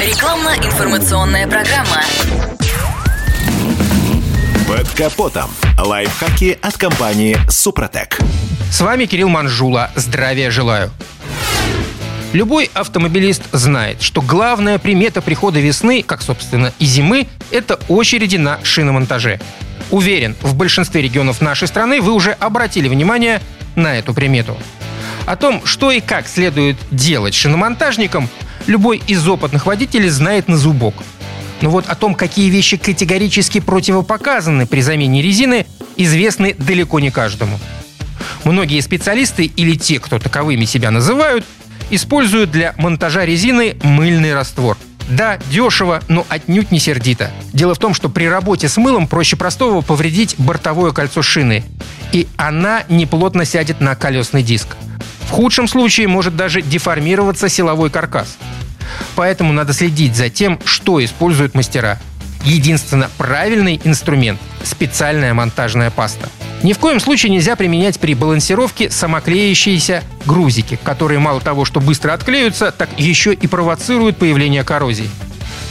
Рекламно-информационная программа. Под капотом. Лайфхаки от компании «Супротек». С вами Кирилл Манжула. Здравия желаю. Любой автомобилист знает, что главная примета прихода весны, как, собственно, и зимы, это очереди на шиномонтаже. Уверен, в большинстве регионов нашей страны вы уже обратили внимание на эту примету. О том, что и как следует делать шиномонтажникам, любой из опытных водителей знает на зубок. Но вот о том, какие вещи категорически противопоказаны при замене резины, известны далеко не каждому. Многие специалисты или те, кто таковыми себя называют, используют для монтажа резины мыльный раствор. Да, дешево, но отнюдь не сердито. Дело в том, что при работе с мылом проще простого повредить бортовое кольцо шины. И она неплотно сядет на колесный диск. В худшем случае может даже деформироваться силовой каркас. Поэтому надо следить за тем, что используют мастера. Единственно правильный инструмент – специальная монтажная паста. Ни в коем случае нельзя применять при балансировке самоклеящиеся грузики, которые мало того, что быстро отклеются, так еще и провоцируют появление коррозии.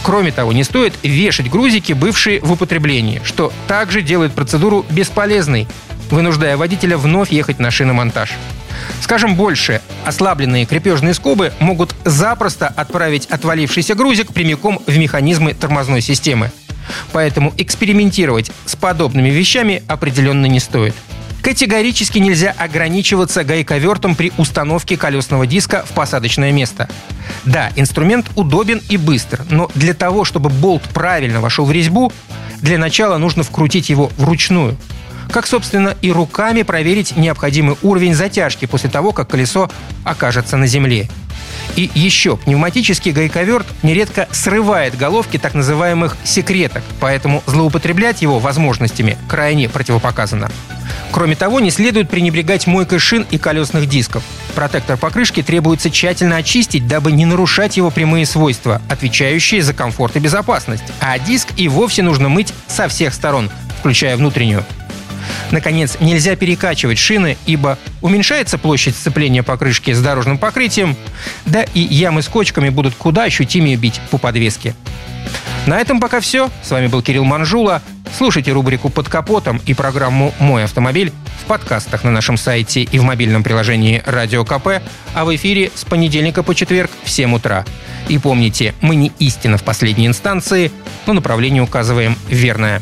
Кроме того, не стоит вешать грузики, бывшие в употреблении, что также делает процедуру бесполезной, вынуждая водителя вновь ехать на шиномонтаж. Скажем больше, ослабленные крепежные скобы могут запросто отправить отвалившийся грузик прямиком в механизмы тормозной системы. Поэтому экспериментировать с подобными вещами определенно не стоит. Категорически нельзя ограничиваться гайковертом при установке колесного диска в посадочное место. Да, инструмент удобен и быстр, но для того, чтобы болт правильно вошел в резьбу, для начала нужно вкрутить его вручную. Как, собственно, и руками проверить необходимый уровень затяжки после того, как колесо окажется на земле. И еще, пневматический гайковерт нередко срывает головки так называемых секреток, поэтому злоупотреблять его возможностями крайне противопоказано. Кроме того, не следует пренебрегать мойкой шин и колесных дисков. Протектор покрышки требуется тщательно очистить, дабы не нарушать его прямые свойства, отвечающие за комфорт и безопасность. А диск и вовсе нужно мыть со всех сторон, включая внутреннюю. Наконец, нельзя перекачивать шины, ибо уменьшается площадь сцепления покрышки с дорожным покрытием, да и ямы с кочками будут куда ощутимее бить по подвеске. На этом пока все. С вами был Кирилл Манжула. Слушайте рубрику «Под капотом» и программу «Мой автомобиль» в подкастах на нашем сайте и в мобильном приложении «Радио КП», а в эфире с понедельника по четверг в 7 утра. И помните, мы не истина в последней инстанции, но направление указываем верное.